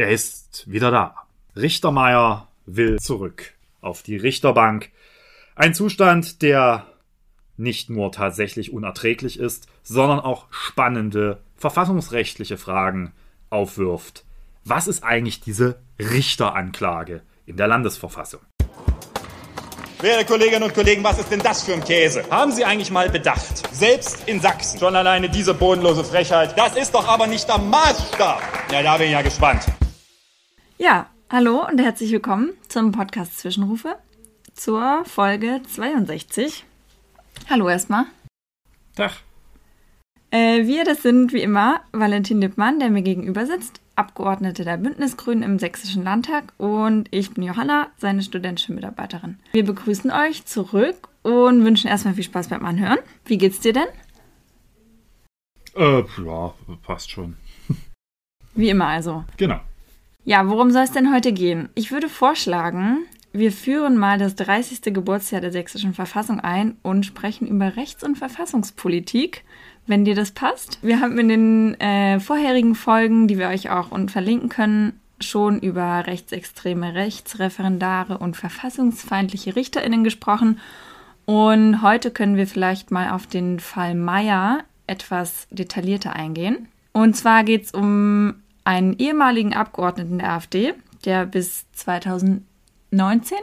Er ist wieder da. Richtermeier will zurück auf die Richterbank. Ein Zustand, der nicht nur tatsächlich unerträglich ist, sondern auch spannende verfassungsrechtliche Fragen aufwirft. Was ist eigentlich diese Richteranklage in der Landesverfassung? Werte Kolleginnen und Kollegen, was ist denn das für ein Käse? Haben Sie eigentlich mal bedacht? Selbst in Sachsen. Schon alleine diese bodenlose Frechheit. Das ist doch aber nicht der Maßstab. Ja, da bin ich ja gespannt. Ja, hallo und herzlich willkommen zum Podcast Zwischenrufe zur Folge 62. Hallo erstmal. Tag. Äh, wir, das sind wie immer Valentin Lippmann, der mir gegenüber sitzt, Abgeordnete der Bündnisgrünen im Sächsischen Landtag und ich bin Johanna, seine studentische Mitarbeiterin. Wir begrüßen euch zurück und wünschen erstmal viel Spaß beim Anhören. Wie geht's dir denn? Äh, ja, passt schon. Wie immer also. Genau. Ja, worum soll es denn heute gehen? Ich würde vorschlagen, wir führen mal das 30. Geburtsjahr der Sächsischen Verfassung ein und sprechen über Rechts- und Verfassungspolitik, wenn dir das passt. Wir haben in den äh, vorherigen Folgen, die wir euch auch und verlinken können, schon über rechtsextreme Rechtsreferendare und verfassungsfeindliche RichterInnen gesprochen. Und heute können wir vielleicht mal auf den Fall Meyer etwas detaillierter eingehen. Und zwar geht es um einen ehemaligen Abgeordneten der AfD, der bis 2019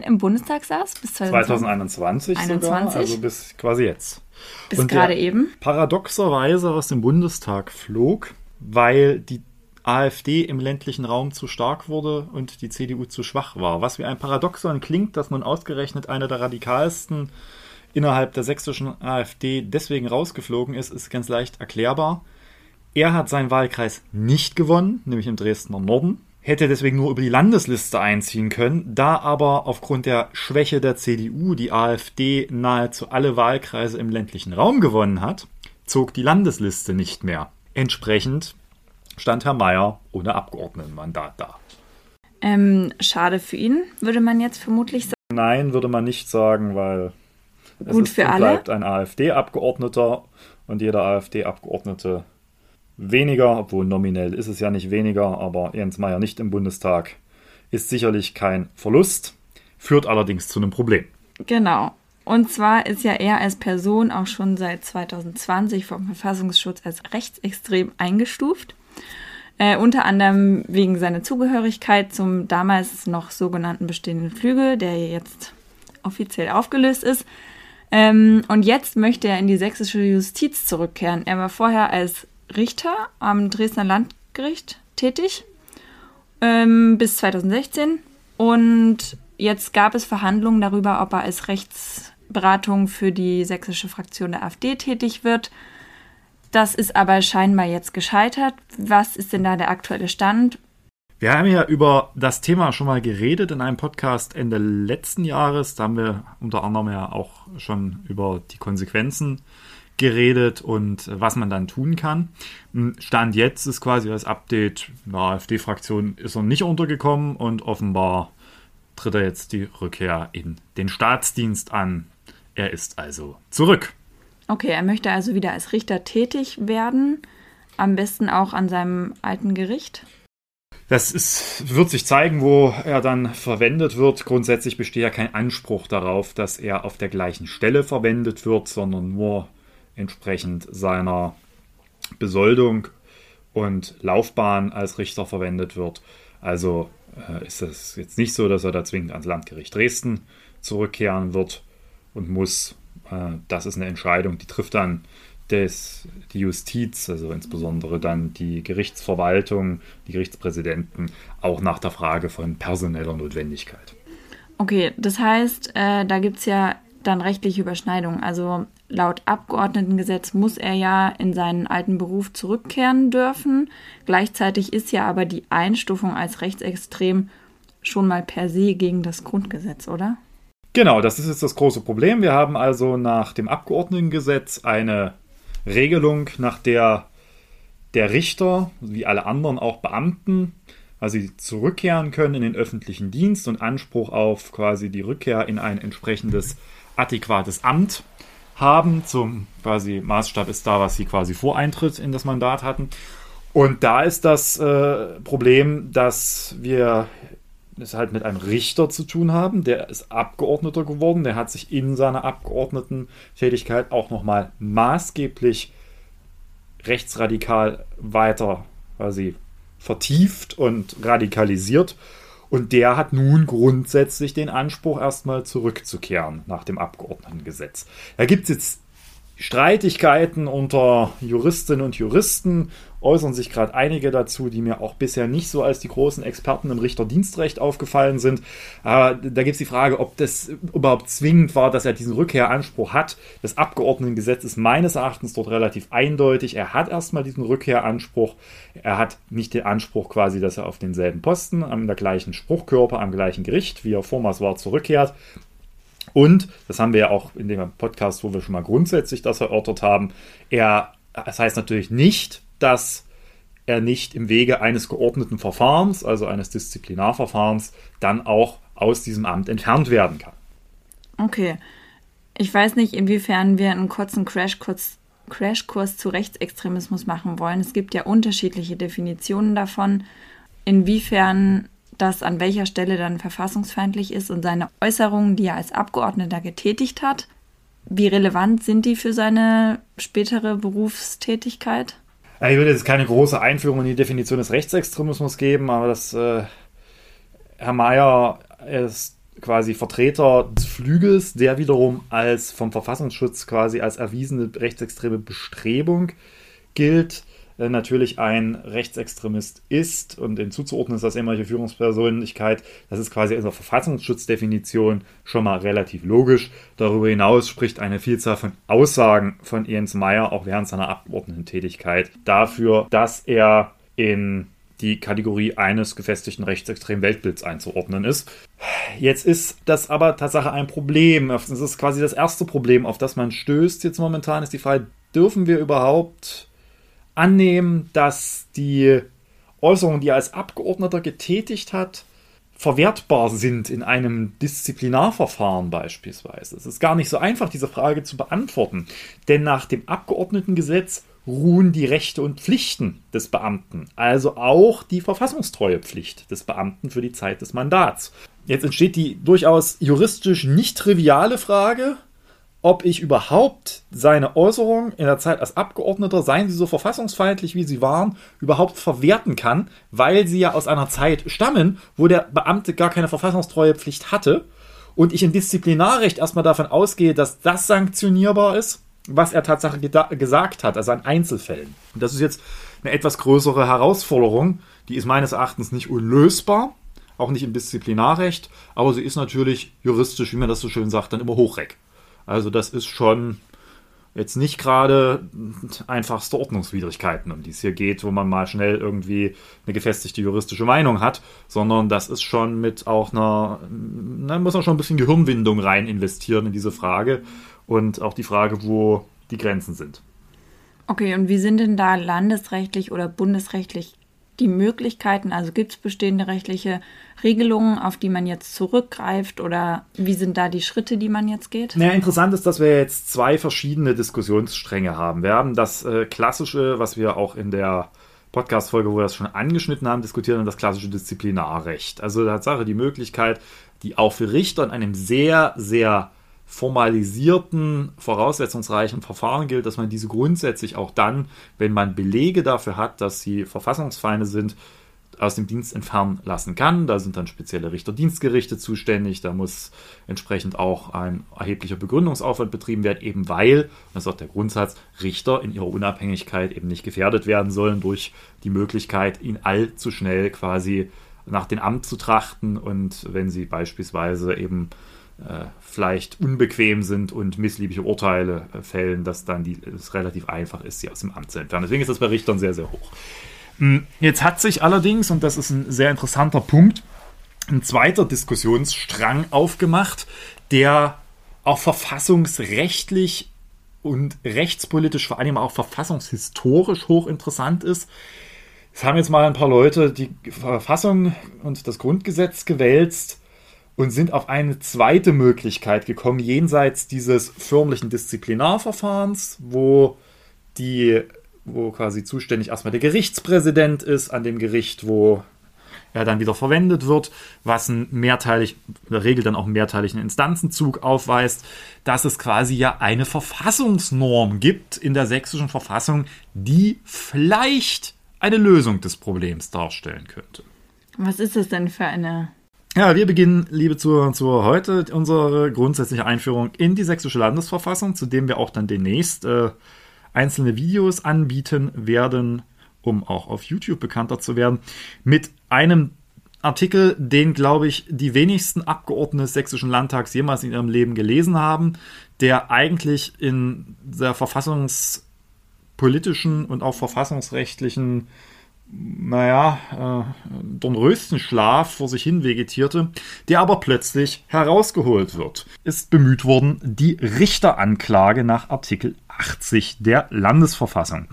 im Bundestag saß, bis 2021 sogar, also bis quasi jetzt. Bis gerade eben. Paradoxerweise aus dem Bundestag flog, weil die AfD im ländlichen Raum zu stark wurde und die CDU zu schwach war. Was wie ein Paradoxon klingt, dass nun ausgerechnet einer der radikalsten innerhalb der sächsischen AfD deswegen rausgeflogen ist, ist ganz leicht erklärbar. Er hat seinen Wahlkreis nicht gewonnen, nämlich im Dresdner Norden, hätte deswegen nur über die Landesliste einziehen können, da aber aufgrund der Schwäche der CDU die AfD nahezu alle Wahlkreise im ländlichen Raum gewonnen hat, zog die Landesliste nicht mehr. Entsprechend stand Herr Mayer ohne Abgeordnetenmandat da. Ähm, schade für ihn, würde man jetzt vermutlich sagen. Nein, würde man nicht sagen, weil es Gut für alle. bleibt ein AfD-Abgeordneter und jeder AfD-Abgeordnete weniger, obwohl nominell ist es ja nicht weniger, aber Jens Meyer nicht im Bundestag ist sicherlich kein Verlust, führt allerdings zu einem Problem. Genau. Und zwar ist ja er als Person auch schon seit 2020 vom Verfassungsschutz als rechtsextrem eingestuft. Äh, unter anderem wegen seiner Zugehörigkeit zum damals noch sogenannten bestehenden Flügel, der jetzt offiziell aufgelöst ist. Ähm, und jetzt möchte er in die sächsische Justiz zurückkehren. Er war vorher als Richter am Dresdner Landgericht tätig ähm, bis 2016 und jetzt gab es Verhandlungen darüber, ob er als Rechtsberatung für die sächsische Fraktion der AfD tätig wird. Das ist aber scheinbar jetzt gescheitert. Was ist denn da der aktuelle Stand? Wir haben ja über das Thema schon mal geredet in einem Podcast Ende letzten Jahres. Da haben wir unter anderem ja auch schon über die Konsequenzen geredet und was man dann tun kann. Hm, Stand jetzt ist quasi das Update, der AfD-Fraktion ist er nicht untergekommen und offenbar tritt er jetzt die Rückkehr in den Staatsdienst an. Er ist also zurück. Okay, er möchte also wieder als Richter tätig werden, am besten auch an seinem alten Gericht. Das ist, wird sich zeigen, wo er dann verwendet wird. Grundsätzlich besteht ja kein Anspruch darauf, dass er auf der gleichen Stelle verwendet wird, sondern nur entsprechend seiner Besoldung und Laufbahn als Richter verwendet wird. Also äh, ist es jetzt nicht so, dass er da zwingend ans Landgericht Dresden zurückkehren wird und muss. Äh, das ist eine Entscheidung, die trifft dann des, die Justiz, also insbesondere dann die Gerichtsverwaltung, die Gerichtspräsidenten, auch nach der Frage von personeller Notwendigkeit. Okay, das heißt, äh, da gibt es ja dann rechtliche Überschneidungen. Also laut Abgeordnetengesetz muss er ja in seinen alten Beruf zurückkehren dürfen. Gleichzeitig ist ja aber die Einstufung als rechtsextrem schon mal per se gegen das Grundgesetz, oder? Genau, das ist jetzt das große Problem. Wir haben also nach dem Abgeordnetengesetz eine Regelung, nach der der Richter, wie alle anderen auch Beamten, also zurückkehren können in den öffentlichen Dienst und Anspruch auf quasi die Rückkehr in ein entsprechendes adäquates Amt haben. Zum quasi Maßstab ist da, was sie quasi vor Eintritt in das Mandat hatten. Und da ist das äh, Problem, dass wir es halt mit einem Richter zu tun haben, der ist Abgeordneter geworden, der hat sich in seiner Abgeordnetentätigkeit auch nochmal maßgeblich rechtsradikal weiter quasi vertieft und radikalisiert. Und der hat nun grundsätzlich den Anspruch, erstmal zurückzukehren nach dem Abgeordnetengesetz. Da gibt es jetzt Streitigkeiten unter Juristinnen und Juristen äußern sich gerade einige dazu, die mir auch bisher nicht so als die großen Experten im Richterdienstrecht aufgefallen sind. Aber da gibt es die Frage, ob das überhaupt zwingend war, dass er diesen Rückkehranspruch hat. Das Abgeordnetengesetz ist meines Erachtens dort relativ eindeutig. Er hat erstmal diesen Rückkehranspruch. Er hat nicht den Anspruch quasi, dass er auf denselben Posten, am gleichen Spruchkörper, am gleichen Gericht, wie er vormals war, zurückkehrt. Und, das haben wir ja auch in dem Podcast, wo wir schon mal grundsätzlich das erörtert haben, er, das heißt natürlich nicht, dass er nicht im Wege eines geordneten Verfahrens, also eines Disziplinarverfahrens, dann auch aus diesem Amt entfernt werden kann. Okay. Ich weiß nicht, inwiefern wir einen kurzen Crashkurs, Crashkurs zu Rechtsextremismus machen wollen. Es gibt ja unterschiedliche Definitionen davon, inwiefern das an welcher Stelle dann verfassungsfeindlich ist und seine Äußerungen, die er als Abgeordneter getätigt hat. Wie relevant sind die für seine spätere Berufstätigkeit? Ich würde jetzt keine große Einführung in die Definition des Rechtsextremismus geben, aber das äh, Herr Mayer ist quasi Vertreter des Flügels, der wiederum als vom Verfassungsschutz quasi als erwiesene rechtsextreme Bestrebung gilt. Äh, natürlich ein Rechtsextremist ist und den zuzuordnen ist als ehemalige Führungspersönlichkeit, das ist quasi in der Verfassungsschutzdefinition schon mal relativ logisch. Darüber hinaus spricht eine Vielzahl von Aussagen von Jens Meyer auch während seiner Abgeordnetentätigkeit dafür, dass er in die Kategorie eines gefestigten rechtsextremen Weltbilds einzuordnen ist. Jetzt ist das aber Tatsache ein Problem. Das ist quasi das erste Problem, auf das man stößt. Jetzt momentan ist die Frage, dürfen wir überhaupt annehmen, dass die Äußerungen, die er als Abgeordneter getätigt hat, verwertbar sind in einem Disziplinarverfahren beispielsweise. Es ist gar nicht so einfach, diese Frage zu beantworten, denn nach dem Abgeordnetengesetz ruhen die Rechte und Pflichten des Beamten, also auch die Verfassungstreuepflicht des Beamten für die Zeit des Mandats. Jetzt entsteht die durchaus juristisch nicht triviale Frage, ob ich überhaupt seine Äußerungen in der Zeit als Abgeordneter, seien sie so verfassungsfeindlich wie sie waren, überhaupt verwerten kann, weil sie ja aus einer Zeit stammen, wo der Beamte gar keine verfassungstreuepflicht hatte und ich im Disziplinarrecht erstmal davon ausgehe, dass das sanktionierbar ist, was er tatsächlich gesagt hat, also an Einzelfällen. Und das ist jetzt eine etwas größere Herausforderung, die ist meines Erachtens nicht unlösbar, auch nicht im Disziplinarrecht, aber sie ist natürlich juristisch, wie man das so schön sagt, dann immer hochreck. Also das ist schon jetzt nicht gerade einfachste Ordnungswidrigkeiten, um die es hier geht, wo man mal schnell irgendwie eine gefestigte juristische Meinung hat, sondern das ist schon mit auch einer, da muss man schon ein bisschen Gehirnwindung rein investieren in diese Frage und auch die Frage, wo die Grenzen sind. Okay, und wie sind denn da landesrechtlich oder bundesrechtlich die Möglichkeiten? Also gibt es bestehende rechtliche Regelungen, auf die man jetzt zurückgreift oder wie sind da die Schritte, die man jetzt geht? Naja, interessant ist, dass wir jetzt zwei verschiedene Diskussionsstränge haben. Wir haben das äh, klassische, was wir auch in der Podcast-Folge, wo wir das schon angeschnitten haben, diskutieren, das klassische Disziplinarrecht. Also Tatsache die Möglichkeit, die auch für Richter in einem sehr, sehr formalisierten, voraussetzungsreichen Verfahren gilt, dass man diese grundsätzlich auch dann, wenn man Belege dafür hat, dass sie Verfassungsfeinde sind, aus dem Dienst entfernen lassen kann. Da sind dann spezielle Richterdienstgerichte zuständig. Da muss entsprechend auch ein erheblicher Begründungsaufwand betrieben werden, eben weil, das ist auch der Grundsatz, Richter in ihrer Unabhängigkeit eben nicht gefährdet werden sollen durch die Möglichkeit, ihn allzu schnell quasi nach dem Amt zu trachten und wenn sie beispielsweise eben vielleicht unbequem sind und missliebige Urteile äh, fällen, dass dann die, es relativ einfach ist, sie aus dem Amt zu entfernen. Deswegen ist das bei Richtern sehr, sehr hoch. Hm, jetzt hat sich allerdings, und das ist ein sehr interessanter Punkt, ein zweiter Diskussionsstrang aufgemacht, der auch verfassungsrechtlich und rechtspolitisch, vor allem auch verfassungshistorisch hochinteressant ist. Es haben jetzt mal ein paar Leute die Verfassung und das Grundgesetz gewälzt und sind auf eine zweite Möglichkeit gekommen, jenseits dieses förmlichen Disziplinarverfahrens, wo die wo quasi zuständig erstmal der Gerichtspräsident ist, an dem Gericht, wo er dann wieder verwendet wird, was einen mehrteilig, in der Regel dann auch einen mehrteiligen Instanzenzug aufweist, dass es quasi ja eine Verfassungsnorm gibt in der sächsischen Verfassung, die vielleicht eine Lösung des Problems darstellen könnte. Was ist das denn für eine? Ja, wir beginnen, liebe Zuhörer und Zuhörer, heute unsere grundsätzliche Einführung in die sächsische Landesverfassung, zu dem wir auch dann demnächst äh, einzelne Videos anbieten werden, um auch auf YouTube bekannter zu werden, mit einem Artikel, den, glaube ich, die wenigsten Abgeordneten des Sächsischen Landtags jemals in ihrem Leben gelesen haben, der eigentlich in der verfassungspolitischen und auch verfassungsrechtlichen naja, äh, Dornröschenschlaf vor sich hin vegetierte, der aber plötzlich herausgeholt wird. Ist bemüht worden, die Richteranklage nach Artikel 80 der Landesverfassung.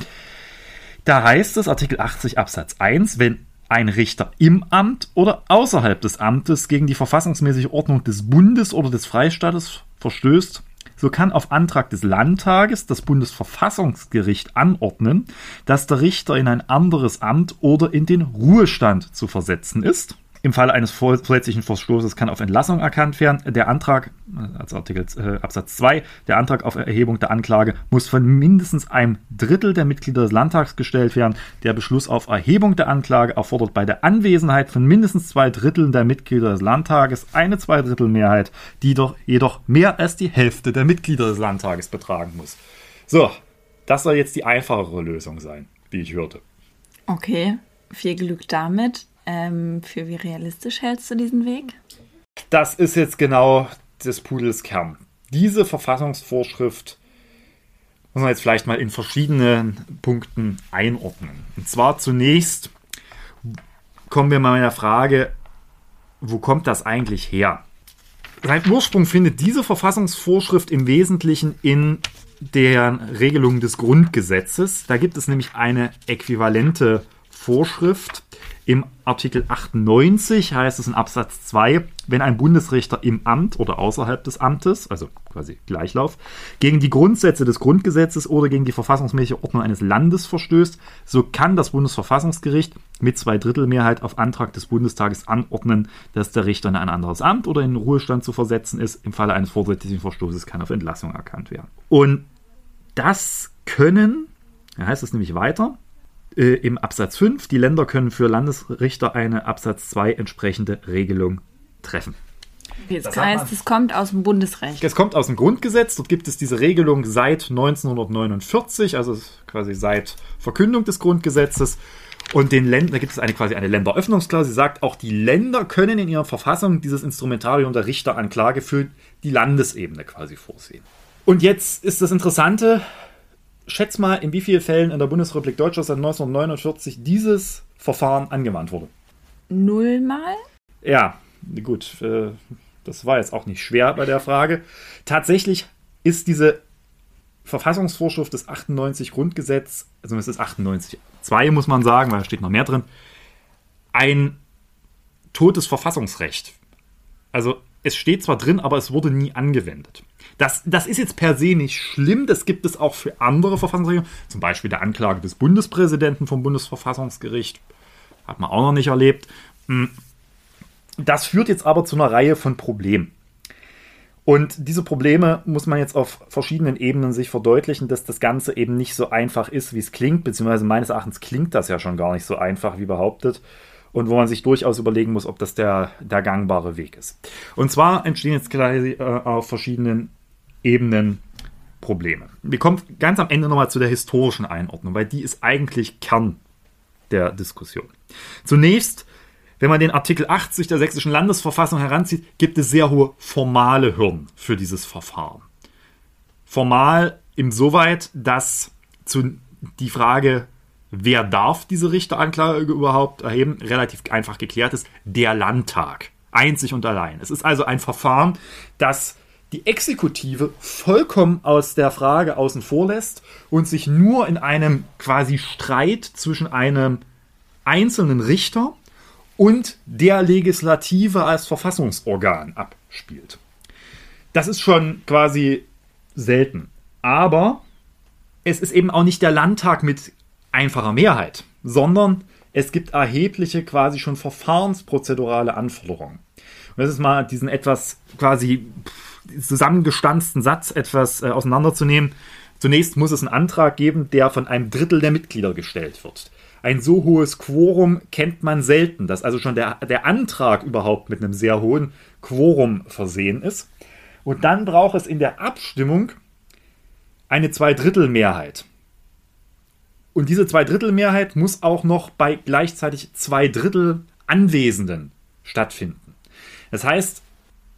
Da heißt es, Artikel 80 Absatz 1, wenn ein Richter im Amt oder außerhalb des Amtes gegen die verfassungsmäßige Ordnung des Bundes oder des Freistaates verstößt, so kann auf Antrag des Landtages das Bundesverfassungsgericht anordnen, dass der Richter in ein anderes Amt oder in den Ruhestand zu versetzen ist. Im Falle eines vorsätzlichen Verstoßes kann auf Entlassung erkannt werden. Der Antrag, also Artikel äh, Absatz 2, der Antrag auf Erhebung der Anklage muss von mindestens einem Drittel der Mitglieder des Landtags gestellt werden. Der Beschluss auf Erhebung der Anklage erfordert bei der Anwesenheit von mindestens zwei Dritteln der Mitglieder des Landtages eine Zweidrittelmehrheit, die doch jedoch mehr als die Hälfte der Mitglieder des Landtages betragen muss. So, das soll jetzt die einfachere Lösung sein, wie ich hörte. Okay, viel Glück damit. Ähm, für wie realistisch hältst du diesen Weg? Das ist jetzt genau des Pudels Kern. Diese Verfassungsvorschrift muss man jetzt vielleicht mal in verschiedenen Punkten einordnen. Und zwar zunächst kommen wir mal in der Frage, wo kommt das eigentlich her? Sein Ursprung findet diese Verfassungsvorschrift im Wesentlichen in der Regelung des Grundgesetzes. Da gibt es nämlich eine äquivalente Vorschrift, im Artikel 98 heißt es in Absatz 2, wenn ein Bundesrichter im Amt oder außerhalb des Amtes, also quasi Gleichlauf, gegen die Grundsätze des Grundgesetzes oder gegen die verfassungsmäßige Ordnung eines Landes verstößt, so kann das Bundesverfassungsgericht mit Zweidrittelmehrheit auf Antrag des Bundestages anordnen, dass der Richter in ein anderes Amt oder in den Ruhestand zu versetzen ist. Im Falle eines vorsätzlichen Verstoßes kann auf Entlassung erkannt werden. Und das können, da heißt es nämlich weiter, äh, im Absatz 5, die Länder können für Landesrichter eine Absatz 2 entsprechende Regelung treffen. Okay, das, das heißt, es kommt aus dem Bundesrecht. Es kommt aus dem Grundgesetz. Dort gibt es diese Regelung seit 1949, also quasi seit Verkündung des Grundgesetzes. Und den Ländern, da gibt es eine quasi eine Länderöffnungsklausel, Sie sagt, auch die Länder können in ihrer Verfassung dieses Instrumentarium der Richteranklage für die Landesebene quasi vorsehen. Und jetzt ist das Interessante, schätz mal, in wie vielen Fällen in der Bundesrepublik Deutschland seit 1949 dieses Verfahren angewandt wurde. Nullmal? Ja, gut. Äh, das war jetzt auch nicht schwer bei der Frage. Tatsächlich ist diese Verfassungsvorschrift des 98 Grundgesetz, also es ist 98 2 muss man sagen, weil da steht noch mehr drin, ein totes Verfassungsrecht. Also es steht zwar drin, aber es wurde nie angewendet. Das, das ist jetzt per se nicht schlimm. Das gibt es auch für andere Verfassungsregelungen. Zum Beispiel der Anklage des Bundespräsidenten vom Bundesverfassungsgericht. Hat man auch noch nicht erlebt. Hm. Das führt jetzt aber zu einer Reihe von Problemen. Und diese Probleme muss man jetzt auf verschiedenen Ebenen sich verdeutlichen, dass das Ganze eben nicht so einfach ist, wie es klingt, beziehungsweise meines Erachtens klingt das ja schon gar nicht so einfach, wie behauptet und wo man sich durchaus überlegen muss, ob das der, der gangbare Weg ist. Und zwar entstehen jetzt gleich äh, auf verschiedenen Ebenen Probleme. Wir kommen ganz am Ende nochmal zu der historischen Einordnung, weil die ist eigentlich Kern der Diskussion. Zunächst, wenn man den Artikel 80 der sächsischen Landesverfassung heranzieht, gibt es sehr hohe formale Hürden für dieses Verfahren. Formal insoweit, dass zu die Frage wer darf diese Richteranklage überhaupt erheben, relativ einfach geklärt ist, der Landtag. Einzig und allein. Es ist also ein Verfahren, das die Exekutive vollkommen aus der Frage außen vor lässt und sich nur in einem quasi Streit zwischen einem einzelnen Richter und der Legislative als Verfassungsorgan abspielt. Das ist schon quasi selten. Aber es ist eben auch nicht der Landtag mit einfacher Mehrheit, sondern es gibt erhebliche quasi schon verfahrensprozedurale Anforderungen. Und das ist mal diesen etwas quasi zusammengestanzten Satz etwas äh, auseinanderzunehmen. Zunächst muss es einen Antrag geben, der von einem Drittel der Mitglieder gestellt wird. Ein so hohes Quorum kennt man selten, dass also schon der, der Antrag überhaupt mit einem sehr hohen Quorum versehen ist. Und dann braucht es in der Abstimmung eine Zweidrittelmehrheit. Und diese Zweidrittelmehrheit muss auch noch bei gleichzeitig zwei Drittel Anwesenden stattfinden. Das heißt,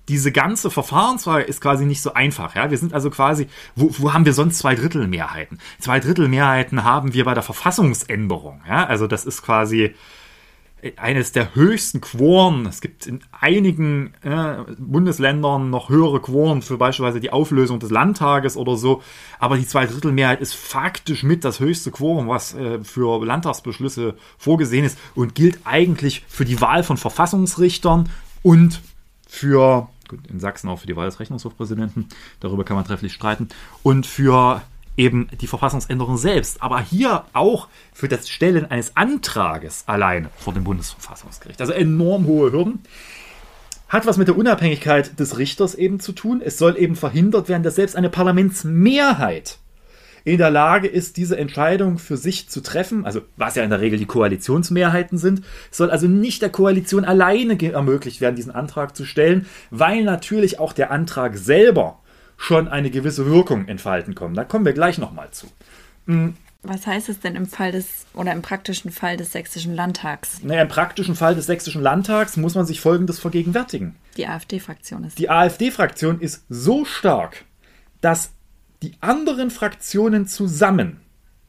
diese ganze Verfahrensfrage ist quasi nicht so einfach. Ja? Wir sind also quasi, wo, wo haben wir sonst zwei Drittel Mehrheiten? Zwei Drittel Mehrheiten haben wir bei der Verfassungsänderung. Ja? Also das ist quasi eines der höchsten Quoren. Es gibt in einigen äh, Bundesländern noch höhere Quoren für beispielsweise die Auflösung des Landtages oder so. Aber die Zweidrittelmehrheit ist faktisch mit das höchste Quorum, was äh, für Landtagsbeschlüsse vorgesehen ist und gilt eigentlich für die Wahl von Verfassungsrichtern und für gut, in Sachsen auch für die Wahl des Rechnungshofpräsidenten, darüber kann man trefflich streiten, und für eben die Verfassungsänderung selbst, aber hier auch für das Stellen eines Antrages alleine vor dem Bundesverfassungsgericht. Also enorm hohe Hürden. Hat was mit der Unabhängigkeit des Richters eben zu tun. Es soll eben verhindert werden, dass selbst eine Parlamentsmehrheit in der Lage ist, diese Entscheidung für sich zu treffen, also was ja in der Regel die Koalitionsmehrheiten sind, soll also nicht der Koalition alleine ermöglicht werden, diesen Antrag zu stellen, weil natürlich auch der Antrag selber schon eine gewisse Wirkung entfalten kann. Da kommen wir gleich nochmal zu. Hm. Was heißt es denn im Fall des oder im praktischen Fall des Sächsischen Landtags? Naja, im praktischen Fall des Sächsischen Landtags muss man sich Folgendes vergegenwärtigen. Die AfD-Fraktion ist. Die AfD-Fraktion ist so stark, dass die anderen Fraktionen zusammen,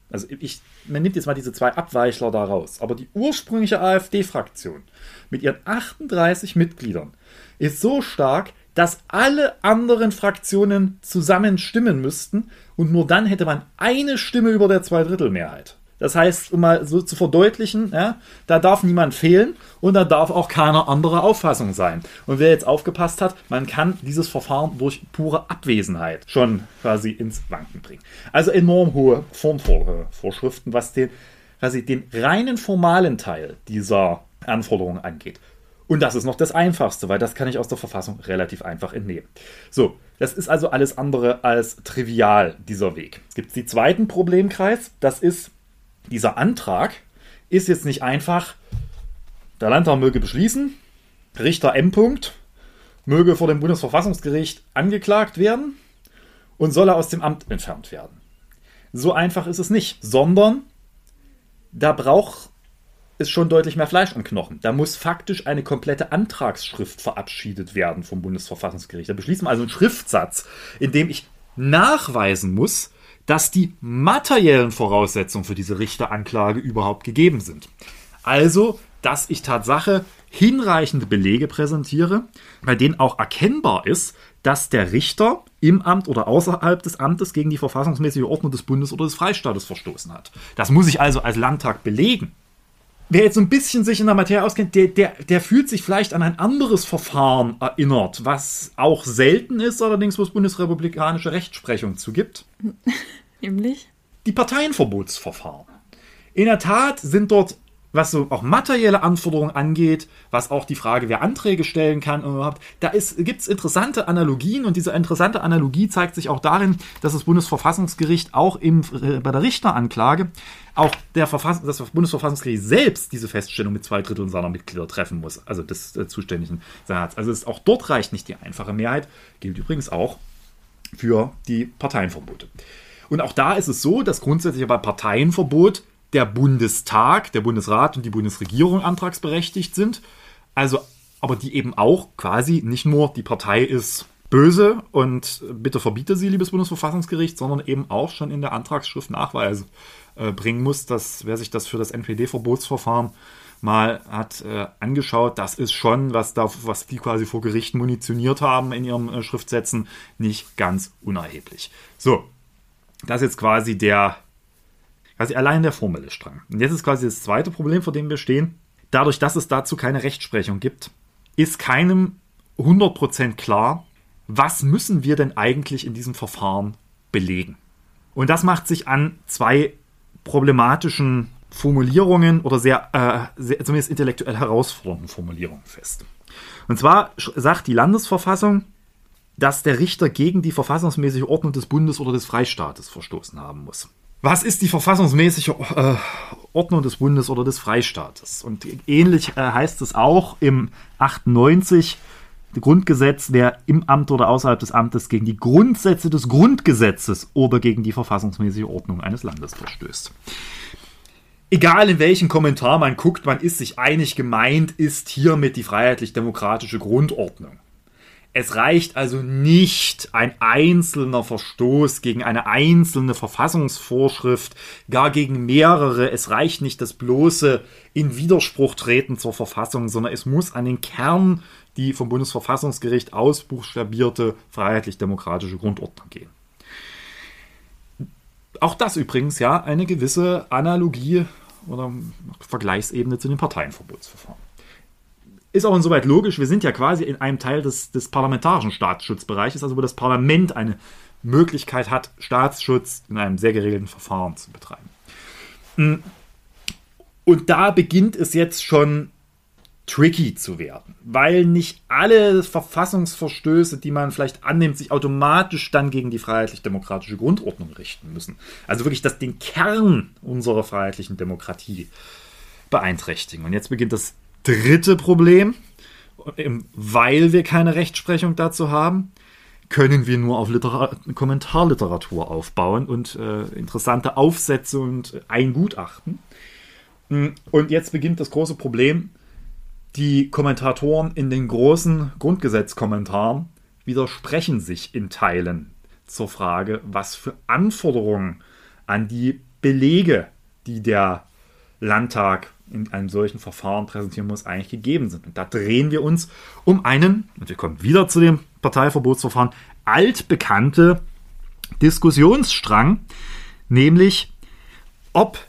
also ich, man nimmt jetzt mal diese zwei Abweichler da raus, aber die ursprüngliche AfD-Fraktion mit ihren 38 Mitgliedern ist so stark, dass alle anderen Fraktionen zusammen stimmen müssten und nur dann hätte man eine Stimme über der Zweidrittelmehrheit. Das heißt, um mal so zu verdeutlichen, ja, da darf niemand fehlen und da darf auch keine andere Auffassung sein. Und wer jetzt aufgepasst hat, man kann dieses Verfahren durch pure Abwesenheit schon quasi ins Wanken bringen. Also enorm hohe Formvorschriften, was den, quasi den reinen formalen Teil dieser Anforderungen angeht. Und das ist noch das Einfachste, weil das kann ich aus der Verfassung relativ einfach entnehmen. So, das ist also alles andere als trivial, dieser Weg. Es gibt den zweiten Problemkreis, das ist dieser Antrag ist jetzt nicht einfach, der Landtag möge beschließen, Richter M. -Punkt möge vor dem Bundesverfassungsgericht angeklagt werden und solle aus dem Amt entfernt werden. So einfach ist es nicht, sondern da braucht es schon deutlich mehr Fleisch und Knochen. Da muss faktisch eine komplette Antragsschrift verabschiedet werden vom Bundesverfassungsgericht. Da beschließen wir also einen Schriftsatz, in dem ich nachweisen muss, dass die materiellen Voraussetzungen für diese Richteranklage überhaupt gegeben sind. Also, dass ich Tatsache hinreichende Belege präsentiere, bei denen auch erkennbar ist, dass der Richter im Amt oder außerhalb des Amtes gegen die verfassungsmäßige Ordnung des Bundes oder des Freistaates verstoßen hat. Das muss ich also als Landtag belegen. Wer jetzt so ein bisschen sich in der Materie auskennt, der, der, der fühlt sich vielleicht an ein anderes Verfahren erinnert, was auch selten ist, allerdings wo es bundesrepublikanische Rechtsprechung zugibt. Nämlich? Die Parteienverbotsverfahren. In der Tat sind dort, was so auch materielle Anforderungen angeht, was auch die Frage, wer Anträge stellen kann, überhaupt, da gibt es interessante Analogien und diese interessante Analogie zeigt sich auch darin, dass das Bundesverfassungsgericht auch im, äh, bei der Richteranklage auch der Verfass das Bundesverfassungsgericht selbst diese Feststellung mit zwei Dritteln seiner Mitglieder treffen muss, also des äh, zuständigen Senats. Also auch dort reicht nicht die einfache Mehrheit, gilt übrigens auch für die Parteienverbote. Und auch da ist es so, dass grundsätzlich bei Parteienverbot der Bundestag, der Bundesrat und die Bundesregierung antragsberechtigt sind. Also, aber die eben auch quasi nicht nur die Partei ist böse und bitte verbiete sie, liebes Bundesverfassungsgericht, sondern eben auch schon in der Antragsschrift Nachweise äh, bringen muss, dass wer sich das für das NPD-Verbotsverfahren mal hat äh, angeschaut, das ist schon, was da, was die quasi vor Gericht munitioniert haben in ihren äh, Schriftsätzen, nicht ganz unerheblich. So, das ist jetzt quasi der, quasi allein der formelle Strang. Und jetzt ist quasi das zweite Problem, vor dem wir stehen. Dadurch, dass es dazu keine Rechtsprechung gibt, ist keinem 100% klar, was müssen wir denn eigentlich in diesem Verfahren belegen. Und das macht sich an zwei problematischen Formulierungen oder sehr, äh, sehr zumindest intellektuell herausfordernden Formulierungen fest. Und zwar sagt die Landesverfassung, dass der Richter gegen die verfassungsmäßige Ordnung des Bundes oder des Freistaates verstoßen haben muss. Was ist die verfassungsmäßige äh, Ordnung des Bundes oder des Freistaates? Und ähnlich äh, heißt es auch im 98 Grundgesetz, wer im Amt oder außerhalb des Amtes gegen die Grundsätze des Grundgesetzes oder gegen die verfassungsmäßige Ordnung eines Landes verstößt. Egal in welchen Kommentar man guckt, man ist sich einig, gemeint ist hiermit die freiheitlich-demokratische Grundordnung. Es reicht also nicht ein einzelner Verstoß gegen eine einzelne Verfassungsvorschrift, gar gegen mehrere. Es reicht nicht das bloße in Widerspruch treten zur Verfassung, sondern es muss an den Kern die vom Bundesverfassungsgericht ausbuchstabierte freiheitlich-demokratische Grundordnung gehen. Auch das übrigens ja eine gewisse Analogie oder Vergleichsebene zu den Parteienverbotsverfahren. Ist auch insoweit logisch, wir sind ja quasi in einem Teil des, des parlamentarischen Staatsschutzbereiches, also wo das Parlament eine Möglichkeit hat, Staatsschutz in einem sehr geregelten Verfahren zu betreiben. Und da beginnt es jetzt schon tricky zu werden, weil nicht alle Verfassungsverstöße, die man vielleicht annimmt, sich automatisch dann gegen die freiheitlich-demokratische Grundordnung richten müssen. Also wirklich das den Kern unserer freiheitlichen Demokratie beeinträchtigen. Und jetzt beginnt das dritte Problem, weil wir keine Rechtsprechung dazu haben, können wir nur auf Literar Kommentarliteratur aufbauen und äh, interessante Aufsätze und ein Gutachten. Und jetzt beginnt das große Problem, die Kommentatoren in den großen Grundgesetzkommentaren widersprechen sich in Teilen zur Frage, was für Anforderungen an die Belege, die der Landtag in einem solchen Verfahren präsentieren muss, eigentlich gegeben sind. Und da drehen wir uns um einen, und wir kommen wieder zu dem Parteiverbotsverfahren, altbekannte Diskussionsstrang, nämlich ob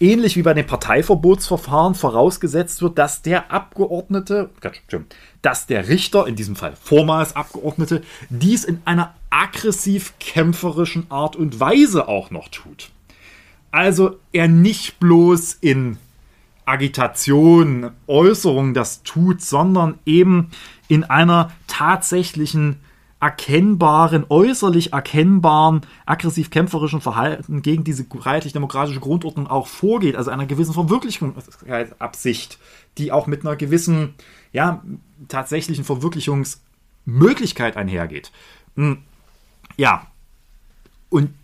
ähnlich wie bei den Parteiverbotsverfahren vorausgesetzt wird, dass der Abgeordnete, dass der Richter, in diesem Fall vormals Abgeordnete, dies in einer aggressiv kämpferischen Art und Weise auch noch tut. Also er nicht bloß in Agitation, Äußerung das tut, sondern eben in einer tatsächlichen erkennbaren, äußerlich erkennbaren, aggressiv-kämpferischen Verhalten gegen diese freiheitlich-demokratische Grundordnung auch vorgeht, also einer gewissen Verwirklichungsabsicht, die auch mit einer gewissen, ja, tatsächlichen Verwirklichungsmöglichkeit einhergeht. Hm, ja, und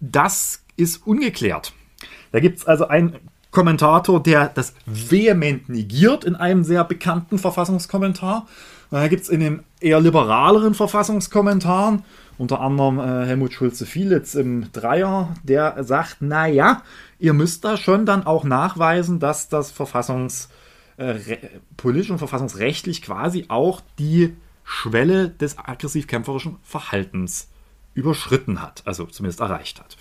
das ist ungeklärt. Da gibt es also einen Kommentator, der das vehement negiert in einem sehr bekannten Verfassungskommentar da gibt es in den eher liberaleren Verfassungskommentaren, unter anderem äh, Helmut Schulze-Fielitz im Dreier, der sagt, naja, ihr müsst da schon dann auch nachweisen, dass das Verfassungs, äh, politisch und verfassungsrechtlich quasi auch die Schwelle des aggressiv-kämpferischen Verhaltens überschritten hat, also zumindest erreicht hat.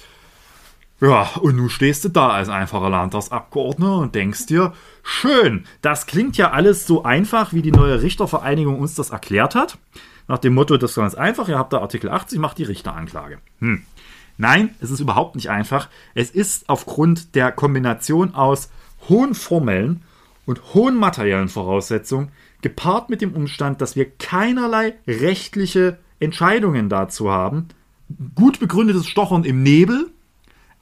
Ja, und nun stehst du da als einfacher Landtagsabgeordneter und denkst dir, schön, das klingt ja alles so einfach, wie die neue Richtervereinigung uns das erklärt hat. Nach dem Motto, das ist ganz einfach, ihr habt da Artikel 80, macht die Richteranklage. Hm. Nein, es ist überhaupt nicht einfach. Es ist aufgrund der Kombination aus hohen formellen und hohen materiellen Voraussetzungen, gepaart mit dem Umstand, dass wir keinerlei rechtliche Entscheidungen dazu haben, gut begründetes Stochern im Nebel,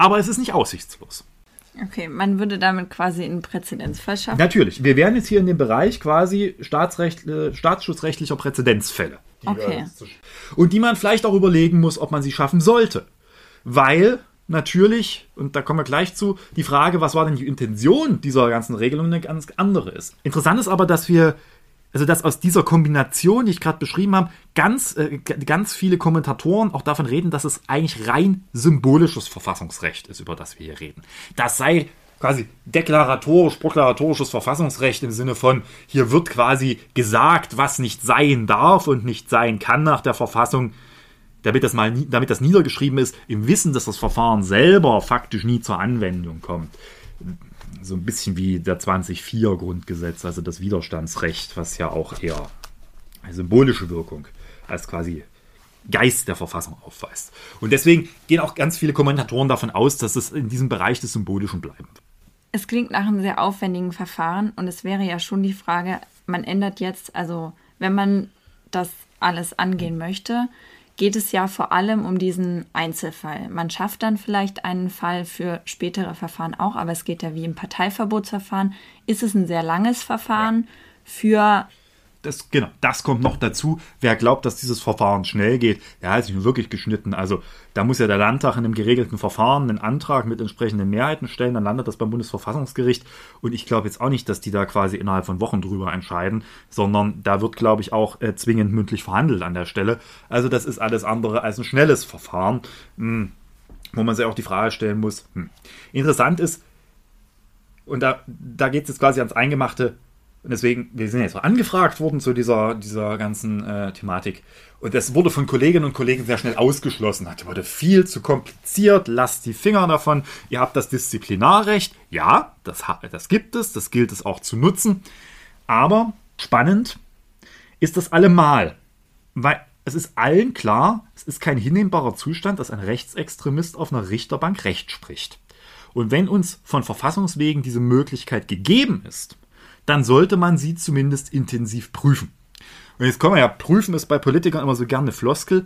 aber es ist nicht aussichtslos. Okay, man würde damit quasi einen Präzedenzfall schaffen. Natürlich. Wir wären jetzt hier in dem Bereich quasi Staatsrecht, äh, staatsschutzrechtlicher Präzedenzfälle. Okay. Und die man vielleicht auch überlegen muss, ob man sie schaffen sollte. Weil natürlich, und da kommen wir gleich zu, die Frage, was war denn die Intention dieser ganzen Regelung, eine ganz andere ist. Interessant ist aber, dass wir also dass aus dieser Kombination, die ich gerade beschrieben habe, ganz, äh, ganz viele Kommentatoren auch davon reden, dass es eigentlich rein symbolisches Verfassungsrecht ist, über das wir hier reden. Das sei quasi deklaratorisch, proklamatorisches Verfassungsrecht im Sinne von, hier wird quasi gesagt, was nicht sein darf und nicht sein kann nach der Verfassung, damit das mal, damit das niedergeschrieben ist, im Wissen, dass das Verfahren selber faktisch nie zur Anwendung kommt so ein bisschen wie der 2004 Grundgesetz, also das Widerstandsrecht, was ja auch eher eine symbolische Wirkung als quasi Geist der Verfassung aufweist. Und deswegen gehen auch ganz viele Kommentatoren davon aus, dass es in diesem Bereich des Symbolischen bleiben wird. Es klingt nach einem sehr aufwendigen Verfahren und es wäre ja schon die Frage, man ändert jetzt, also wenn man das alles angehen möchte, geht es ja vor allem um diesen Einzelfall. Man schafft dann vielleicht einen Fall für spätere Verfahren auch, aber es geht ja wie im Parteiverbotsverfahren. Ist es ein sehr langes Verfahren für das, genau, das kommt noch dazu. Wer glaubt, dass dieses Verfahren schnell geht, der hat sich nur wirklich geschnitten. Also da muss ja der Landtag in einem geregelten Verfahren einen Antrag mit entsprechenden Mehrheiten stellen, dann landet das beim Bundesverfassungsgericht. Und ich glaube jetzt auch nicht, dass die da quasi innerhalb von Wochen drüber entscheiden, sondern da wird, glaube ich, auch äh, zwingend mündlich verhandelt an der Stelle. Also das ist alles andere als ein schnelles Verfahren, mh, hm, wo man sich auch die Frage stellen muss. Hm. Interessant ist, und da, da geht es jetzt quasi ans Eingemachte, und deswegen, wir sind jetzt angefragt worden zu dieser, dieser ganzen äh, Thematik. Und das wurde von Kolleginnen und Kollegen sehr schnell ausgeschlossen. Das wurde viel zu kompliziert, lasst die Finger davon. Ihr habt das Disziplinarrecht. Ja, das, das gibt es, das gilt es auch zu nutzen. Aber spannend ist das allemal. Weil es ist allen klar, es ist kein hinnehmbarer Zustand, dass ein Rechtsextremist auf einer Richterbank Recht spricht. Und wenn uns von Verfassungswegen diese Möglichkeit gegeben ist, dann sollte man sie zumindest intensiv prüfen. Und jetzt kommen wir ja, prüfen ist bei Politikern immer so gerne eine Floskel.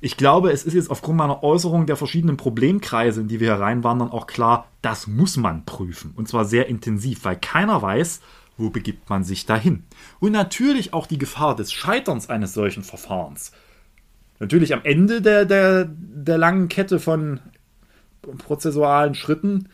Ich glaube, es ist jetzt aufgrund meiner Äußerung der verschiedenen Problemkreise, in die wir hereinwandern, auch klar, das muss man prüfen. Und zwar sehr intensiv, weil keiner weiß, wo begibt man sich dahin. Und natürlich auch die Gefahr des Scheiterns eines solchen Verfahrens. Natürlich am Ende der, der, der langen Kette von prozessualen Schritten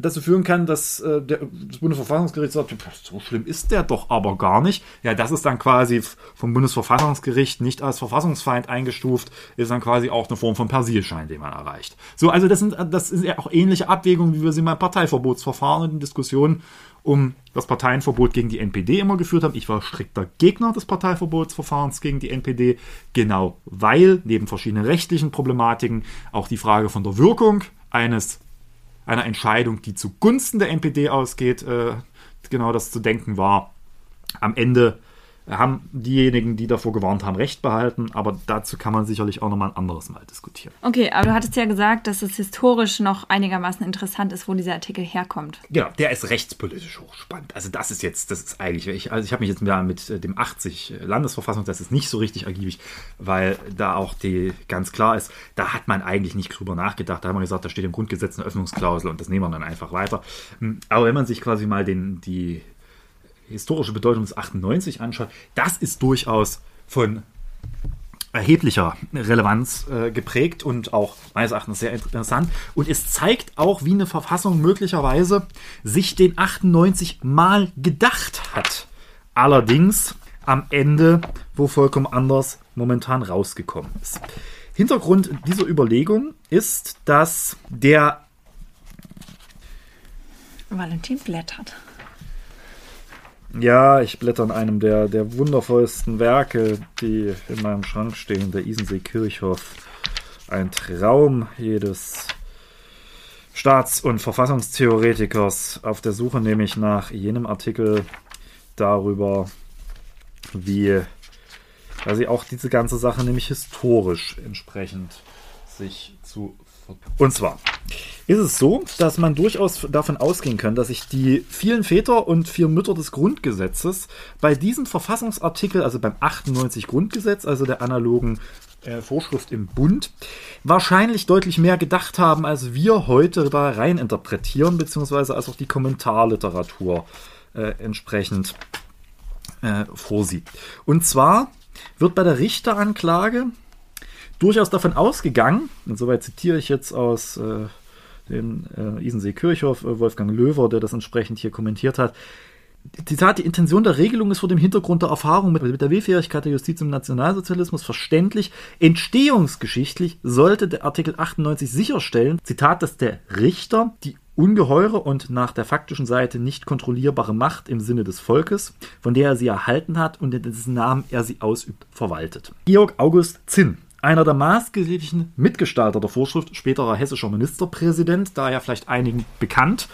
dazu führen kann, dass äh, der, das Bundesverfassungsgericht sagt, so schlimm ist der doch aber gar nicht. Ja, das ist dann quasi vom Bundesverfassungsgericht nicht als Verfassungsfeind eingestuft, ist dann quasi auch eine Form von Persilschein, den man erreicht. So, also das sind, das sind ja auch ähnliche Abwägungen, wie wir sie beim Parteiverbotsverfahren und in Diskussionen um das Parteienverbot gegen die NPD immer geführt haben. Ich war strikter Gegner des Parteiverbotsverfahrens gegen die NPD, genau weil neben verschiedenen rechtlichen Problematiken auch die Frage von der Wirkung eines einer Entscheidung, die zugunsten der NPD ausgeht, äh, genau das zu denken war. Am Ende haben diejenigen, die davor gewarnt haben, recht behalten, aber dazu kann man sicherlich auch nochmal ein anderes Mal diskutieren. Okay, aber du hattest ja gesagt, dass es historisch noch einigermaßen interessant ist, wo dieser Artikel herkommt. Genau, der ist rechtspolitisch hochspannend. Also das ist jetzt, das ist eigentlich, ich, also ich habe mich jetzt mit dem 80 Landesverfassung, das ist nicht so richtig ergiebig, weil da auch die ganz klar ist, da hat man eigentlich nicht drüber nachgedacht. Da haben wir gesagt, da steht im Grundgesetz eine Öffnungsklausel und das nehmen wir dann einfach weiter. Aber wenn man sich quasi mal den, die historische Bedeutung des 98 anschaut, das ist durchaus von erheblicher Relevanz äh, geprägt und auch meines Erachtens sehr interessant. Und es zeigt auch, wie eine Verfassung möglicherweise sich den 98 mal gedacht hat. Allerdings am Ende, wo vollkommen anders momentan rausgekommen ist. Hintergrund dieser Überlegung ist, dass der Valentin blättert. Ja, ich blätter in einem der, der wundervollsten Werke, die in meinem Schrank stehen, der Isensee Kirchhoff. Ein Traum jedes Staats- und Verfassungstheoretikers auf der Suche nämlich nach jenem Artikel darüber, wie sie auch diese ganze Sache nämlich historisch entsprechend sich zu und zwar ist es so, dass man durchaus davon ausgehen kann, dass sich die vielen Väter und vier Mütter des Grundgesetzes bei diesem Verfassungsartikel, also beim 98 Grundgesetz, also der analogen äh, Vorschrift im Bund, wahrscheinlich deutlich mehr gedacht haben, als wir heute da rein interpretieren, beziehungsweise als auch die Kommentarliteratur äh, entsprechend äh, vorsieht. Und zwar wird bei der Richteranklage durchaus davon ausgegangen, insoweit zitiere ich jetzt aus äh, dem äh, Isensee Kirchhoff, äh, Wolfgang Löwer, der das entsprechend hier kommentiert hat. Zitat, die Intention der Regelung ist vor dem Hintergrund der Erfahrung mit, mit der Willfährigkeit der Justiz im Nationalsozialismus verständlich. Entstehungsgeschichtlich sollte der Artikel 98 sicherstellen, Zitat, dass der Richter die ungeheure und nach der faktischen Seite nicht kontrollierbare Macht im Sinne des Volkes, von der er sie erhalten hat und in dessen Namen er sie ausübt, verwaltet. Georg August Zinn einer der maßgeblichen Mitgestalter der Vorschrift, späterer hessischer Ministerpräsident, daher vielleicht einigen bekannt,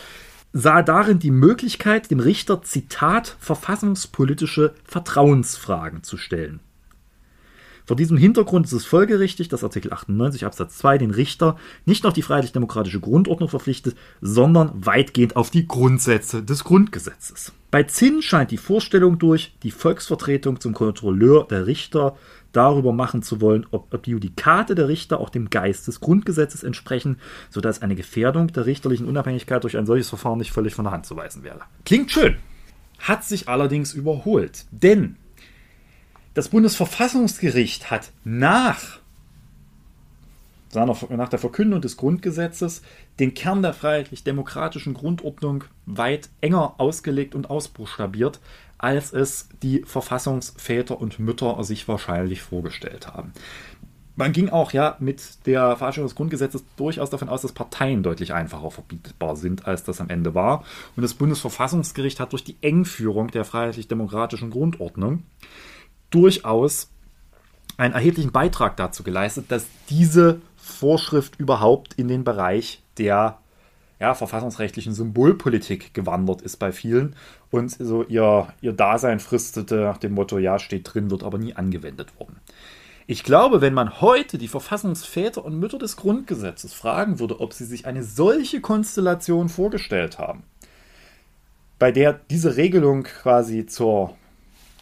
sah darin die Möglichkeit, dem Richter, Zitat, verfassungspolitische Vertrauensfragen zu stellen. Vor diesem Hintergrund ist es folgerichtig, dass Artikel 98 Absatz 2 den Richter nicht noch die freiheitlich-demokratische Grundordnung verpflichtet, sondern weitgehend auf die Grundsätze des Grundgesetzes. Bei Zinn scheint die Vorstellung durch, die Volksvertretung zum Kontrolleur der Richter darüber machen zu wollen, ob, ob die Judikate der Richter auch dem Geist des Grundgesetzes entsprechen, sodass eine Gefährdung der richterlichen Unabhängigkeit durch ein solches Verfahren nicht völlig von der Hand zu weisen wäre. Klingt schön, hat sich allerdings überholt, denn das Bundesverfassungsgericht hat nach, nach der Verkündung des Grundgesetzes den Kern der freiheitlich-demokratischen Grundordnung weit enger ausgelegt und ausbuchstabiert, als es die Verfassungsväter und Mütter sich wahrscheinlich vorgestellt haben. Man ging auch ja mit der Verabschiedung des Grundgesetzes durchaus davon aus, dass Parteien deutlich einfacher verbietbar sind, als das am Ende war. Und das Bundesverfassungsgericht hat durch die Engführung der freiheitlich-demokratischen Grundordnung durchaus einen erheblichen Beitrag dazu geleistet, dass diese Vorschrift überhaupt in den Bereich der ja, verfassungsrechtlichen Symbolpolitik gewandert ist bei vielen und so ihr, ihr Dasein fristete nach dem Motto, ja, steht drin, wird aber nie angewendet worden. Ich glaube, wenn man heute die Verfassungsväter und Mütter des Grundgesetzes fragen würde, ob sie sich eine solche Konstellation vorgestellt haben, bei der diese Regelung quasi zur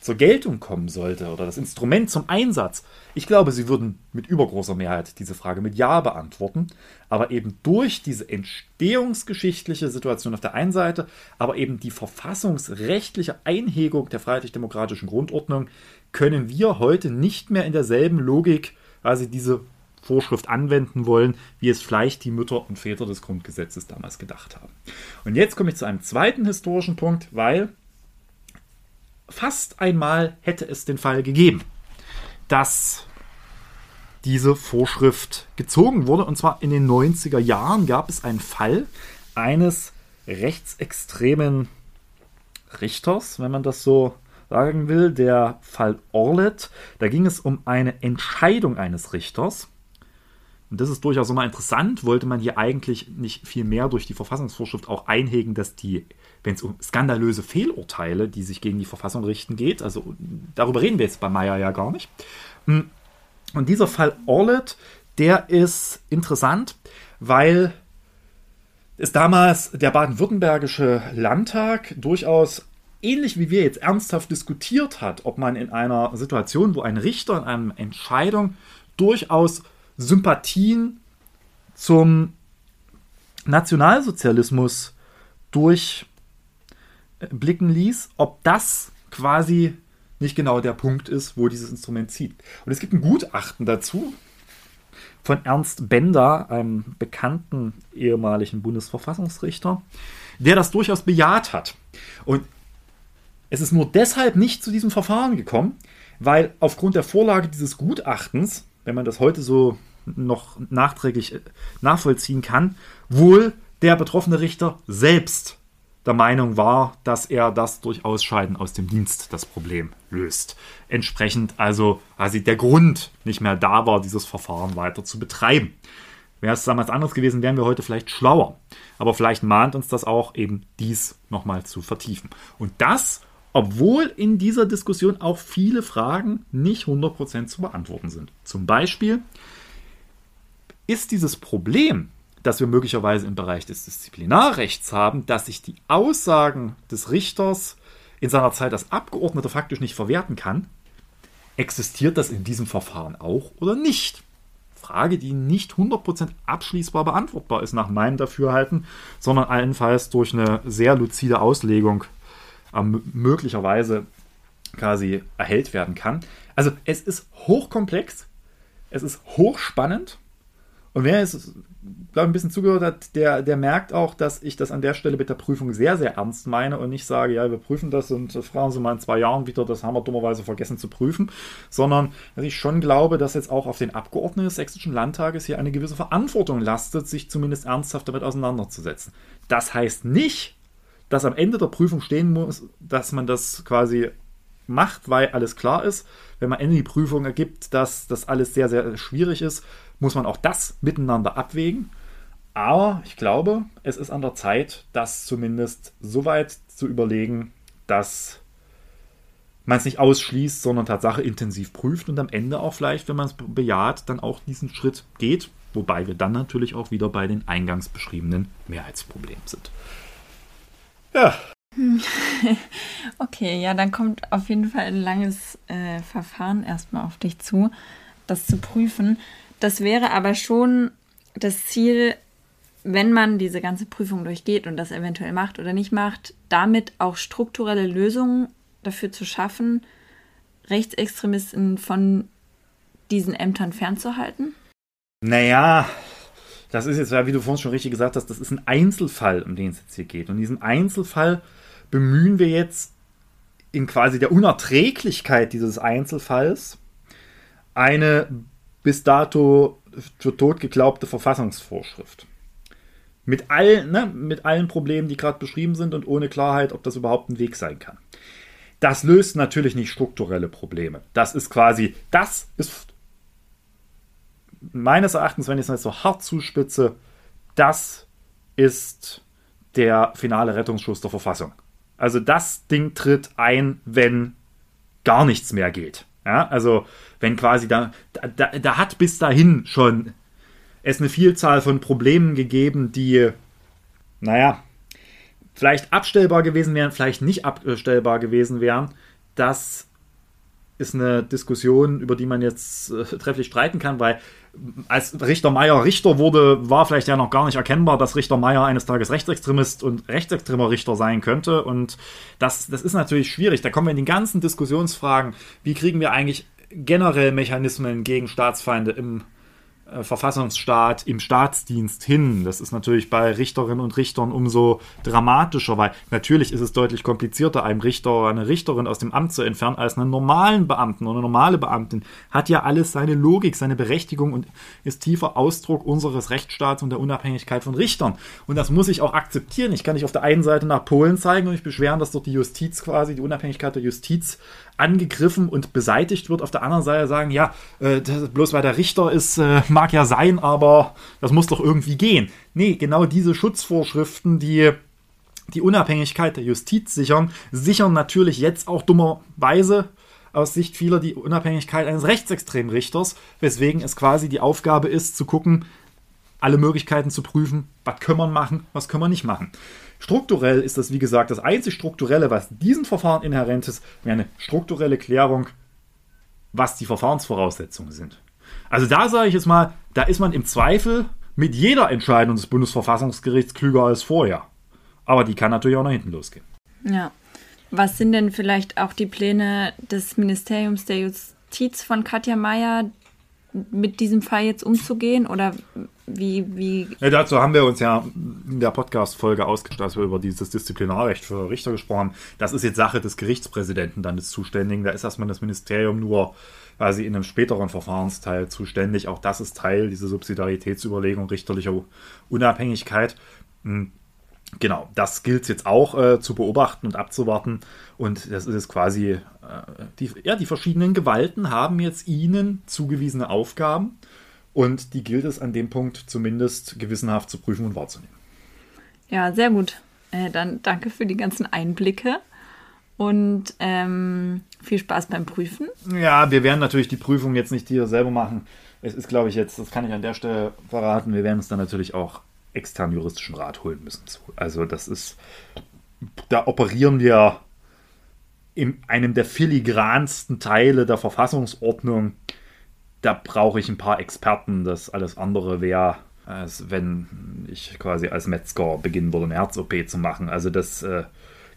zur Geltung kommen sollte oder das Instrument zum Einsatz, ich glaube, sie würden mit übergroßer Mehrheit diese Frage mit Ja beantworten. Aber eben durch diese entstehungsgeschichtliche Situation auf der einen Seite, aber eben die verfassungsrechtliche Einhegung der freiheitlich-demokratischen Grundordnung, können wir heute nicht mehr in derselben Logik quasi diese Vorschrift anwenden wollen, wie es vielleicht die Mütter und Väter des Grundgesetzes damals gedacht haben. Und jetzt komme ich zu einem zweiten historischen Punkt, weil fast einmal hätte es den Fall gegeben, dass diese Vorschrift gezogen wurde. Und zwar in den 90er Jahren gab es einen Fall eines rechtsextremen Richters, wenn man das so sagen will, der Fall Orlet. Da ging es um eine Entscheidung eines Richters. Und das ist durchaus immer interessant. Wollte man hier eigentlich nicht viel mehr durch die Verfassungsvorschrift auch einhegen, dass die wenn es um skandalöse Fehlurteile, die sich gegen die Verfassung richten, geht. Also darüber reden wir jetzt bei Meyer ja gar nicht. Hm. Und dieser Fall Orlet, der ist interessant, weil es damals der baden-württembergische Landtag durchaus ähnlich wie wir jetzt ernsthaft diskutiert hat, ob man in einer Situation, wo ein Richter in einer Entscheidung durchaus Sympathien zum Nationalsozialismus durch blicken ließ, ob das quasi nicht genau der Punkt ist, wo dieses Instrument zieht. Und es gibt ein Gutachten dazu von Ernst Bender, einem bekannten ehemaligen Bundesverfassungsrichter, der das durchaus bejaht hat. Und es ist nur deshalb nicht zu diesem Verfahren gekommen, weil aufgrund der Vorlage dieses Gutachtens, wenn man das heute so noch nachträglich äh, nachvollziehen kann, wohl der betroffene Richter selbst der Meinung war, dass er das durch Ausscheiden aus dem Dienst das Problem löst. Entsprechend also quasi der Grund nicht mehr da war, dieses Verfahren weiter zu betreiben. Wäre es damals anders gewesen, wären wir heute vielleicht schlauer. Aber vielleicht mahnt uns das auch, eben dies nochmal zu vertiefen. Und das, obwohl in dieser Diskussion auch viele Fragen nicht 100% zu beantworten sind. Zum Beispiel, ist dieses Problem dass wir möglicherweise im Bereich des Disziplinarrechts haben, dass sich die Aussagen des Richters in seiner Zeit als Abgeordneter faktisch nicht verwerten kann. Existiert das in diesem Verfahren auch oder nicht? Frage, die nicht 100% abschließbar beantwortbar ist nach meinem Dafürhalten, sondern allenfalls durch eine sehr luzide Auslegung äh, möglicherweise quasi erhellt werden kann. Also es ist hochkomplex, es ist hochspannend und wer es glaube ein bisschen zugehört hat, der, der merkt auch, dass ich das an der Stelle mit der Prüfung sehr, sehr ernst meine und nicht sage, ja, wir prüfen das und fragen Sie mal in zwei Jahren wieder, das haben wir dummerweise vergessen zu prüfen, sondern dass ich schon glaube, dass jetzt auch auf den Abgeordneten des Sächsischen Landtages hier eine gewisse Verantwortung lastet, sich zumindest ernsthaft damit auseinanderzusetzen. Das heißt nicht, dass am Ende der Prüfung stehen muss, dass man das quasi macht, weil alles klar ist. Wenn man Ende die Prüfung ergibt, dass das alles sehr, sehr schwierig ist, muss man auch das miteinander abwägen. Aber ich glaube, es ist an der Zeit, das zumindest so weit zu überlegen, dass man es nicht ausschließt, sondern Tatsache intensiv prüft und am Ende auch vielleicht, wenn man es bejaht, dann auch diesen Schritt geht, wobei wir dann natürlich auch wieder bei den eingangs beschriebenen Mehrheitsproblemen sind. Ja. Okay, ja, dann kommt auf jeden Fall ein langes äh, Verfahren erstmal auf dich zu, das zu prüfen. Das wäre aber schon das Ziel, wenn man diese ganze Prüfung durchgeht und das eventuell macht oder nicht macht, damit auch strukturelle Lösungen dafür zu schaffen, Rechtsextremisten von diesen Ämtern fernzuhalten? Naja, das ist jetzt, wie du vorhin schon richtig gesagt hast, das ist ein Einzelfall, um den es jetzt hier geht. Und diesen Einzelfall bemühen wir jetzt in quasi der Unerträglichkeit dieses Einzelfalls eine bis dato für tot geglaubte Verfassungsvorschrift. Mit, all, ne, mit allen Problemen, die gerade beschrieben sind und ohne Klarheit, ob das überhaupt ein Weg sein kann. Das löst natürlich nicht strukturelle Probleme. Das ist quasi, das ist meines Erachtens, wenn ich es jetzt so hart zuspitze, das ist der finale Rettungsschuss der Verfassung. Also das Ding tritt ein, wenn gar nichts mehr geht. Ja, also wenn quasi da, da, da hat bis dahin schon es eine Vielzahl von Problemen gegeben, die, naja, vielleicht abstellbar gewesen wären, vielleicht nicht abstellbar gewesen wären. Das ist eine Diskussion, über die man jetzt äh, trefflich streiten kann, weil als Richter Meier Richter wurde, war vielleicht ja noch gar nicht erkennbar, dass Richter Meier eines Tages Rechtsextremist und rechtsextremer Richter sein könnte. Und das, das ist natürlich schwierig. Da kommen wir in die ganzen Diskussionsfragen. Wie kriegen wir eigentlich generell Mechanismen gegen Staatsfeinde im äh, Verfassungsstaat im Staatsdienst hin. Das ist natürlich bei Richterinnen und Richtern umso dramatischer, weil natürlich ist es deutlich komplizierter, einen Richter oder eine Richterin aus dem Amt zu entfernen, als einen normalen Beamten oder eine normale Beamtin. Hat ja alles seine Logik, seine Berechtigung und ist tiefer Ausdruck unseres Rechtsstaats und der Unabhängigkeit von Richtern. Und das muss ich auch akzeptieren. Ich kann nicht auf der einen Seite nach Polen zeigen und mich beschweren, dass dort die Justiz quasi, die Unabhängigkeit der Justiz angegriffen und beseitigt wird. Auf der anderen Seite sagen, ja, äh, bloß weil der Richter ist, äh, mag ja sein, aber das muss doch irgendwie gehen. Nee, genau diese Schutzvorschriften, die die Unabhängigkeit der Justiz sichern, sichern natürlich jetzt auch dummerweise aus Sicht vieler die Unabhängigkeit eines rechtsextremen Richters, weswegen es quasi die Aufgabe ist, zu gucken, alle Möglichkeiten zu prüfen, was können wir machen, was können wir nicht machen. Strukturell ist das, wie gesagt, das einzig Strukturelle, was diesem Verfahren inhärent ist, wäre eine strukturelle Klärung, was die Verfahrensvoraussetzungen sind. Also da sage ich jetzt mal, da ist man im Zweifel mit jeder Entscheidung des Bundesverfassungsgerichts klüger als vorher. Aber die kann natürlich auch nach hinten losgehen. Ja. Was sind denn vielleicht auch die Pläne des Ministeriums der Justiz von Katja Mayer, mit diesem Fall jetzt umzugehen? Oder wie, wie. Ja, dazu haben wir uns ja in der Podcast-Folge ausgestattet, als wir über dieses Disziplinarrecht für Richter gesprochen haben. Das ist jetzt Sache des Gerichtspräsidenten dann des Zuständigen. Da ist erstmal das Ministerium nur quasi in einem späteren Verfahrensteil zuständig. Auch das ist Teil dieser Subsidiaritätsüberlegung richterlicher Unabhängigkeit. Hm, genau, das gilt jetzt auch äh, zu beobachten und abzuwarten. Und das ist quasi, äh, die, ja, die verschiedenen Gewalten haben jetzt ihnen zugewiesene Aufgaben und die gilt es an dem Punkt zumindest gewissenhaft zu prüfen und wahrzunehmen. Ja, sehr gut. Äh, dann danke für die ganzen Einblicke und ähm, viel Spaß beim Prüfen. Ja, wir werden natürlich die Prüfung jetzt nicht hier selber machen. Es ist, glaube ich, jetzt, das kann ich an der Stelle verraten, wir werden uns dann natürlich auch extern juristischen Rat holen müssen. Also das ist, da operieren wir in einem der filigransten Teile der Verfassungsordnung da brauche ich ein paar Experten. Das alles andere wäre, als wenn ich quasi als Metzger beginnen würde, eine Herz-OP zu machen. Also das äh,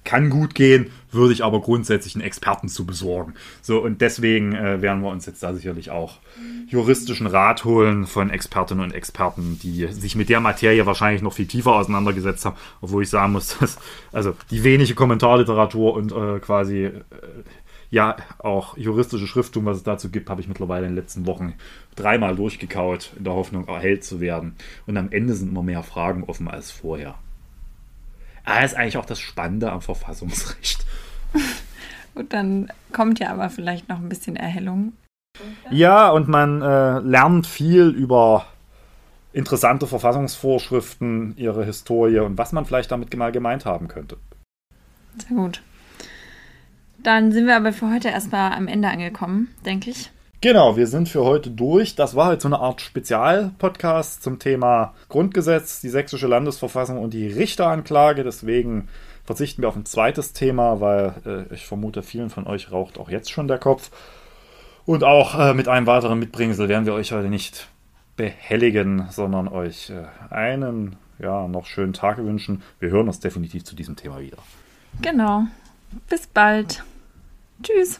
kann gut gehen, würde ich aber grundsätzlich einen Experten zu besorgen. So, und deswegen äh, werden wir uns jetzt da sicherlich auch juristischen Rat holen von Expertinnen und Experten, die sich mit der Materie wahrscheinlich noch viel tiefer auseinandergesetzt haben, obwohl ich sagen muss, dass also die wenige Kommentarliteratur und äh, quasi äh, ja, auch juristische Schrifttum, was es dazu gibt, habe ich mittlerweile in den letzten Wochen dreimal durchgekaut, in der Hoffnung, erhellt zu werden. Und am Ende sind immer mehr Fragen offen als vorher. Ah, ist eigentlich auch das Spannende am Verfassungsrecht. Gut, dann kommt ja aber vielleicht noch ein bisschen Erhellung. Ja, und man äh, lernt viel über interessante Verfassungsvorschriften, ihre Historie und was man vielleicht damit mal gemeint haben könnte. Sehr gut. Dann sind wir aber für heute erstmal am Ende angekommen, denke ich. Genau, wir sind für heute durch. Das war heute so eine Art Spezialpodcast zum Thema Grundgesetz, die sächsische Landesverfassung und die Richteranklage. Deswegen verzichten wir auf ein zweites Thema, weil äh, ich vermute, vielen von euch raucht auch jetzt schon der Kopf. Und auch äh, mit einem weiteren Mitbringsel werden wir euch heute nicht behelligen, sondern euch äh, einen ja, noch schönen Tag wünschen. Wir hören uns definitiv zu diesem Thema wieder. Genau. Bis bald. Tschüss.